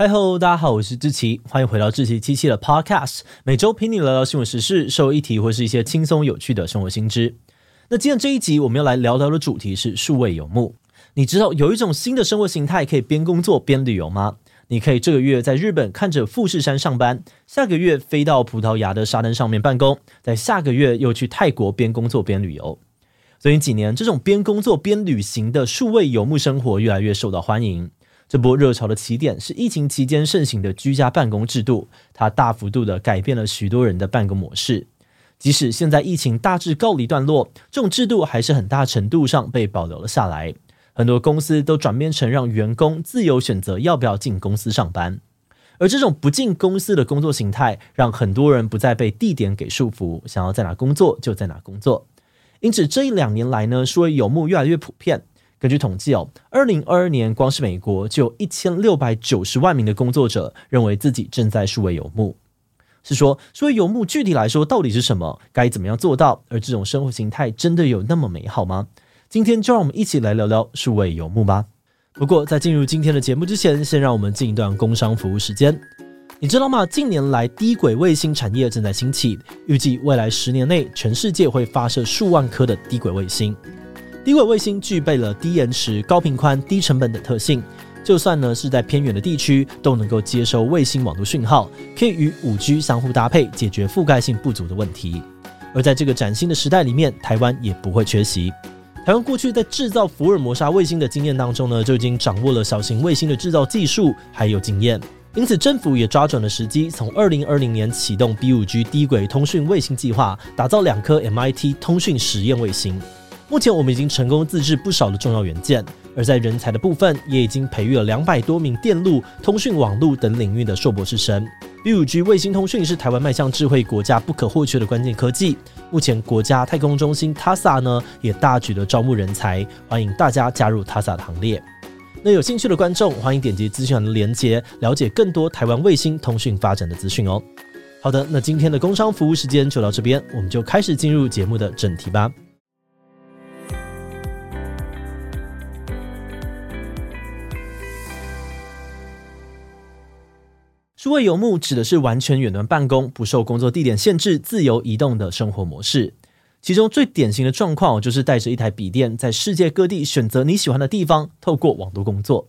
嗨喽，大家好，我是志奇，欢迎回到志奇七七的 Podcast，每周陪你聊聊新闻时事、社会议题或是一些轻松有趣的生活新知。那今天这一集我们要来聊聊的主题是数位游牧。你知道有一种新的生活形态可以边工作边旅游吗？你可以这个月在日本看着富士山上班，下个月飞到葡萄牙的沙滩上面办公，在下个月又去泰国边工作边旅游。最近几年，这种边工作边旅行的数位游牧生活越来越受到欢迎。这波热潮的起点是疫情期间盛行的居家办公制度，它大幅度的改变了许多人的办公模式。即使现在疫情大致告一段落，这种制度还是很大程度上被保留了下来。很多公司都转变成让员工自由选择要不要进公司上班，而这种不进公司的工作形态，让很多人不再被地点给束缚，想要在哪工作就在哪工作。因此，这一两年来呢，数位游牧越来越普遍。根据统计哦，二零二二年光是美国就有一千六百九十万名的工作者认为自己正在数位游牧。是说，数位游牧具体来说到底是什么？该怎么样做到？而这种生活形态真的有那么美好吗？今天就让我们一起来聊聊数位游牧吧。不过在进入今天的节目之前，先让我们进一段工商服务时间。你知道吗？近年来低轨卫星产业正在兴起，预计未来十年内全世界会发射数万颗的低轨卫星。低轨卫星具备了低延迟、高频宽、低成本等特性，就算呢是在偏远的地区，都能够接收卫星网络讯号，可以与 5G 相互搭配，解决覆盖性不足的问题。而在这个崭新的时代里面，台湾也不会缺席。台湾过去在制造福尔摩沙卫星的经验当中呢，就已经掌握了小型卫星的制造技术还有经验，因此政府也抓准了时机，从2020年启动 B5G 低轨通讯卫星计划，打造两颗 MIT 通讯实验卫星。目前我们已经成功自制不少的重要元件，而在人才的部分，也已经培育了两百多名电路、通讯网络等领域的硕博士生。B5G 卫星通讯是台湾迈向智慧国家不可或缺的关键科技。目前国家太空中心 TASA 呢也大举的招募人才，欢迎大家加入 TASA 的行列。那有兴趣的观众，欢迎点击资讯栏的连接，了解更多台湾卫星通讯发展的资讯哦。好的，那今天的工商服务时间就到这边，我们就开始进入节目的正题吧。数位游牧指的是完全远端办公，不受工作地点限制，自由移动的生活模式。其中最典型的状况就是带着一台笔电，在世界各地选择你喜欢的地方，透过网络工作。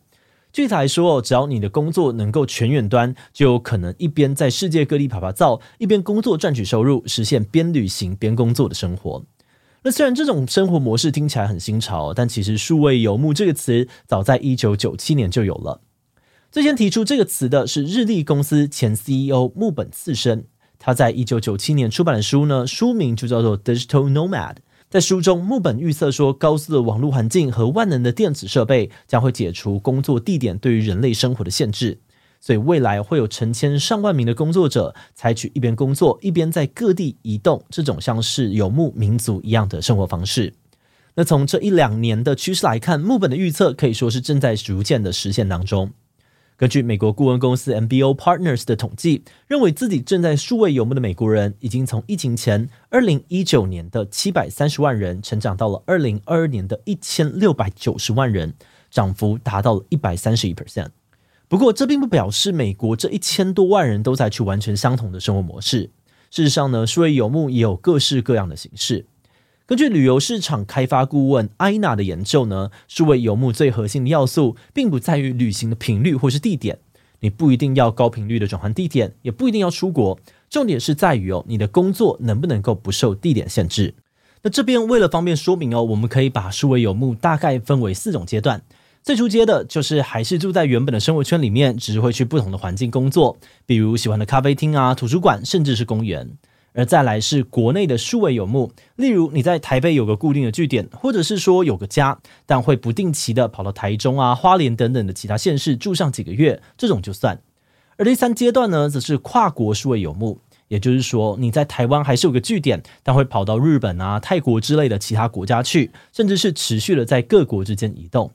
具体来说，只要你的工作能够全远端，就有可能一边在世界各地趴趴走，一边工作赚取收入，实现边旅行边工作的生活。那虽然这种生活模式听起来很新潮，但其实“数位游牧”这个词早在一九九七年就有了。最先提出这个词的是日立公司前 CEO 木本次生，他在一九九七年出版的书呢，书名就叫做《Digital Nomad》。在书中，木本预测说，高速的网络环境和万能的电子设备将会解除工作地点对于人类生活的限制，所以未来会有成千上万名的工作者采取一边工作一边在各地移动这种像是游牧民族一样的生活方式。那从这一两年的趋势来看，木本的预测可以说是正在逐渐的实现当中。根据美国顾问公司 MBO Partners 的统计，认为自己正在数位游牧的美国人，已经从疫情前二零一九年的七百三十万人，成长到了二零二二年的一千六百九十万人，涨幅达到了一百三十一 percent。不过，这并不表示美国这一千多万人都在去完全相同的生活模式。事实上呢，数位游牧也有各式各样的形式。根据旅游市场开发顾问艾娜的研究呢，数位游牧最核心的要素，并不在于旅行的频率或是地点，你不一定要高频率的转换地点，也不一定要出国，重点是在于哦，你的工作能不能够不受地点限制。那这边为了方便说明哦，我们可以把数位游牧大概分为四种阶段。最初阶的就是还是住在原本的生活圈里面，只是会去不同的环境工作，比如喜欢的咖啡厅啊、图书馆，甚至是公园。而再来是国内的数位游牧，例如你在台北有个固定的据点，或者是说有个家，但会不定期的跑到台中啊、花莲等等的其他县市住上几个月，这种就算。而第三阶段呢，则是跨国数位游牧，也就是说你在台湾还是有个据点，但会跑到日本啊、泰国之类的其他国家去，甚至是持续的在各国之间移动。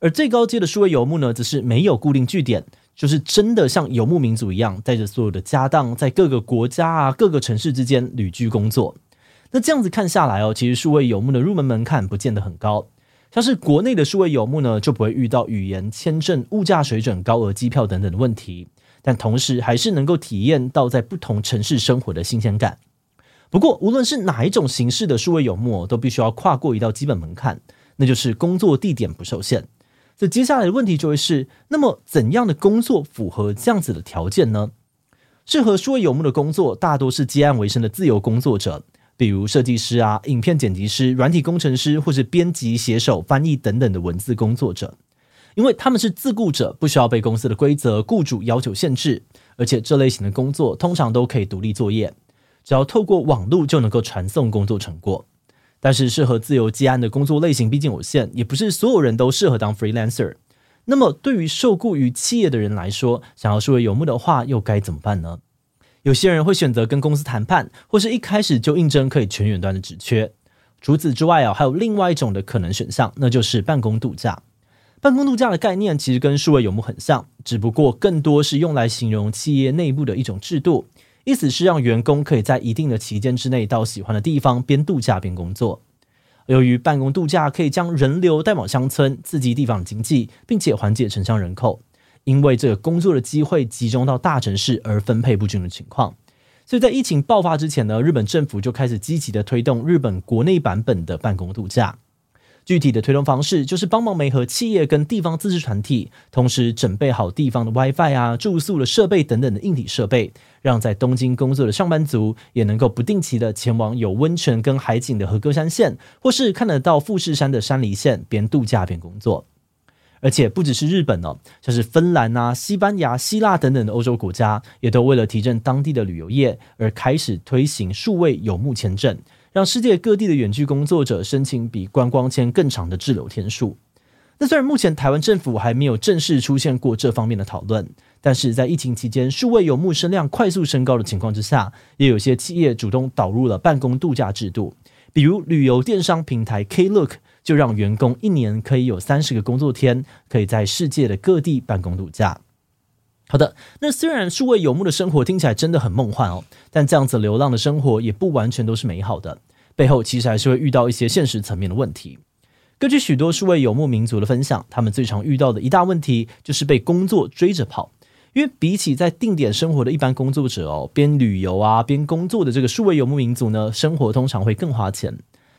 而最高阶的数位游牧呢，则是没有固定据点。就是真的像游牧民族一样，带着所有的家当，在各个国家啊、各个城市之间旅居工作。那这样子看下来哦，其实数位游牧的入门门槛不见得很高。像是国内的数位游牧呢，就不会遇到语言、签证、物价水准、高额机票等等的问题，但同时还是能够体验到在不同城市生活的新鲜感。不过，无论是哪一种形式的数位游牧，都必须要跨过一道基本门槛，那就是工作地点不受限。这接下来的问题就会是：那么怎样的工作符合这样子的条件呢？适合数位游牧的工作，大多是接案为生的自由工作者，比如设计师啊、影片剪辑师、软体工程师，或是编辑、写手、翻译等等的文字工作者。因为他们是自雇者，不需要被公司的规则、雇主要求限制，而且这类型的工作通常都可以独立作业，只要透过网络就能够传送工作成果。但是，适合自由接案的工作类型毕竟有限，也不是所有人都适合当 freelancer。那么，对于受雇于企业的人来说，想要数位游牧的话，又该怎么办呢？有些人会选择跟公司谈判，或是一开始就应征可以全远端的职缺。除此之外啊，还有另外一种的可能选项，那就是办公度假。办公度假的概念其实跟数位游牧很像，只不过更多是用来形容企业内部的一种制度。意思是让员工可以在一定的期间之内到喜欢的地方边度假边工作。由于办公度假可以将人流带往乡村，刺激地方的经济，并且缓解城乡人口，因为这个工作的机会集中到大城市而分配不均的情况，所以在疫情爆发之前呢，日本政府就开始积极的推动日本国内版本的办公度假。具体的推动方式就是帮忙媒合企业跟地方自治团体，同时准备好地方的 WiFi 啊、住宿的设备等等的硬体设备，让在东京工作的上班族也能够不定期的前往有温泉跟海景的和歌山县，或是看得到富士山的山梨县，边度假边工作。而且不只是日本哦，像是芬兰啊、西班牙、希腊等等的欧洲国家，也都为了提振当地的旅游业而开始推行数位游牧签证。让世界各地的远距工作者申请比观光签更长的滞留天数。那虽然目前台湾政府还没有正式出现过这方面的讨论，但是在疫情期间数位游牧声量快速升高的情况之下，也有些企业主动导入了办公度假制度。比如旅游电商平台 Klook 就让员工一年可以有三十个工作天，可以在世界的各地办公度假。好的，那虽然数位游牧的生活听起来真的很梦幻哦，但这样子流浪的生活也不完全都是美好的，背后其实还是会遇到一些现实层面的问题。根据许多数位游牧民族的分享，他们最常遇到的一大问题就是被工作追着跑，因为比起在定点生活的一般工作者哦，边旅游啊边工作的这个数位游牧民族呢，生活通常会更花钱。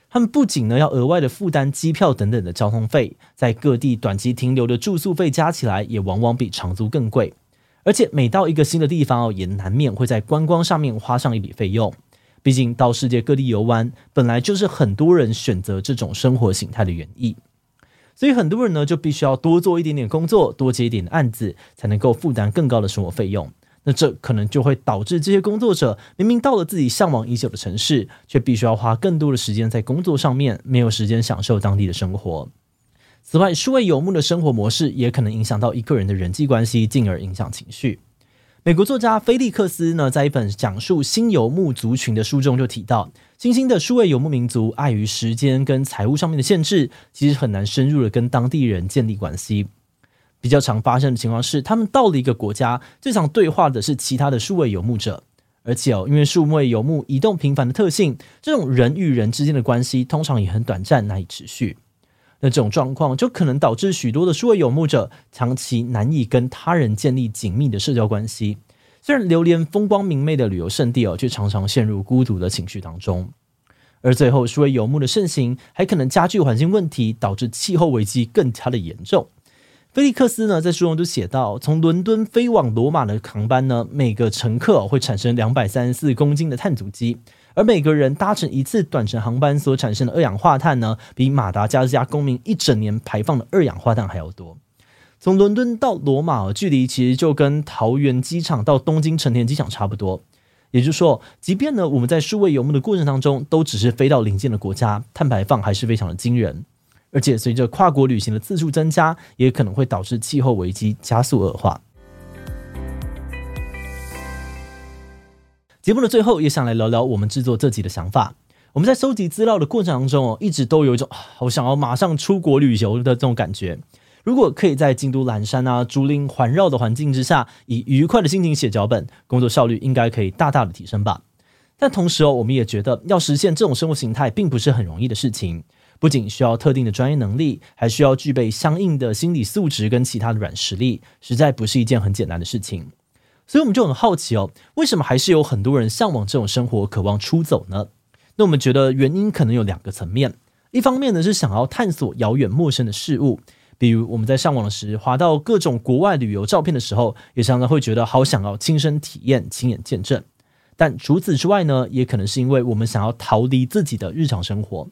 他们不仅呢要额外的负担机票等等的交通费，在各地短期停留的住宿费加起来也往往比长租更贵。而且每到一个新的地方哦，也难免会在观光上面花上一笔费用。毕竟到世界各地游玩，本来就是很多人选择这种生活形态的原意。所以很多人呢，就必须要多做一点点工作，多接一点案子，才能够负担更高的生活费用。那这可能就会导致这些工作者明明到了自己向往已久的城市，却必须要花更多的时间在工作上面，没有时间享受当地的生活。此外，数位游牧的生活模式也可能影响到一个人的人际关系，进而影响情绪。美国作家菲利克斯呢，在一本讲述新游牧族群的书中就提到，新兴的数位游牧民族碍于时间跟财务上面的限制，其实很难深入的跟当地人建立关系。比较常发生的情况是，他们到了一个国家，最常对话的是其他的数位游牧者，而且哦，因为数位游牧移动频繁的特性，这种人与人之间的关系通常也很短暂，难以持续。那这种状况就可能导致许多的数位游牧者长期难以跟他人建立紧密的社交关系。虽然流连风光明媚的旅游胜地哦，却常常陷入孤独的情绪当中。而最后，数位游牧的盛行还可能加剧环境问题，导致气候危机更加的严重。菲利克斯呢，在书中就写到，从伦敦飞往罗马的航班呢，每个乘客会产生两百三十四公斤的碳足迹。而每个人搭乘一次短程航班所产生的二氧化碳呢，比马达加斯加公民一整年排放的二氧化碳还要多。从伦敦到罗马，距离其实就跟桃园机场到东京成田机场差不多。也就是说，即便呢我们在数位游牧的过程当中，都只是飞到邻近的国家，碳排放还是非常的惊人。而且随着跨国旅行的次数增加，也可能会导致气候危机加速恶化。节目的最后，也想来聊聊我们制作这集的想法。我们在收集资料的过程当中哦，一直都有一种好想要马上出国旅游的这种感觉。如果可以在京都岚山啊、竹林环绕的环境之下，以愉快的心情写脚本，工作效率应该可以大大的提升吧。但同时哦，我们也觉得要实现这种生活形态，并不是很容易的事情。不仅需要特定的专业能力，还需要具备相应的心理素质跟其他的软实力，实在不是一件很简单的事情。所以我们就很好奇哦，为什么还是有很多人向往这种生活，渴望出走呢？那我们觉得原因可能有两个层面，一方面呢是想要探索遥远陌生的事物，比如我们在上网时滑到各种国外旅游照片的时候，也常常会觉得好想要亲身体验、亲眼见证。但除此之外呢，也可能是因为我们想要逃离自己的日常生活。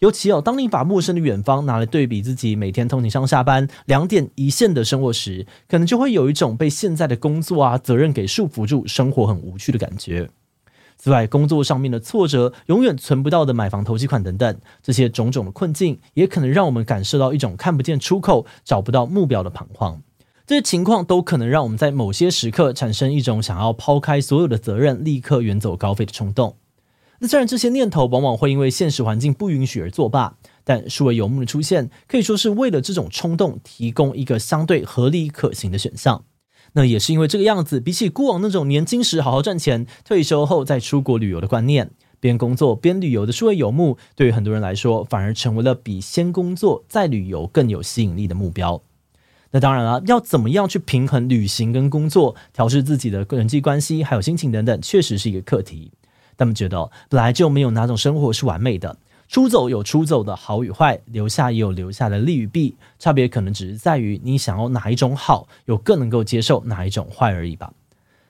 尤其哦，当你把陌生的远方拿来对比自己每天通勤上下班两点一线的生活时，可能就会有一种被现在的工作啊责任给束缚住，生活很无趣的感觉。此外，工作上面的挫折，永远存不到的买房投机款等等，这些种种的困境，也可能让我们感受到一种看不见出口、找不到目标的彷徨。这些情况都可能让我们在某些时刻产生一种想要抛开所有的责任，立刻远走高飞的冲动。那虽然这些念头往往会因为现实环境不允许而作罢，但数位游牧的出现可以说是为了这种冲动提供一个相对合理可行的选项。那也是因为这个样子，比起过往那种年轻时好好赚钱，退休后再出国旅游的观念，边工作边旅游的数位游牧，对于很多人来说，反而成为了比先工作再旅游更有吸引力的目标。那当然了，要怎么样去平衡旅行跟工作，调试自己的人际关系还有心情等等，确实是一个课题。他们觉得，本来就没有哪种生活是完美的，出走有出走的好与坏，留下也有留下的利与弊，差别可能只是在于你想要哪一种好，又更能够接受哪一种坏而已吧。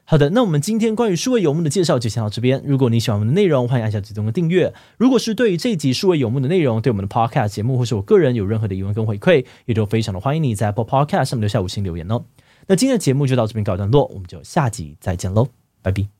好的，那我们今天关于数位游牧的介绍就先到这边。如果你喜欢我们的内容，欢迎按下最终的订阅。如果是对于这一集数位游牧的内容，对我们的 Podcast 节目或是我个人有任何的疑问跟回馈，也都非常的欢迎你在 Apple Podcast 上面留下五星留言哦。那今天的节目就到这边告一段落，我们就下集再见喽，拜拜。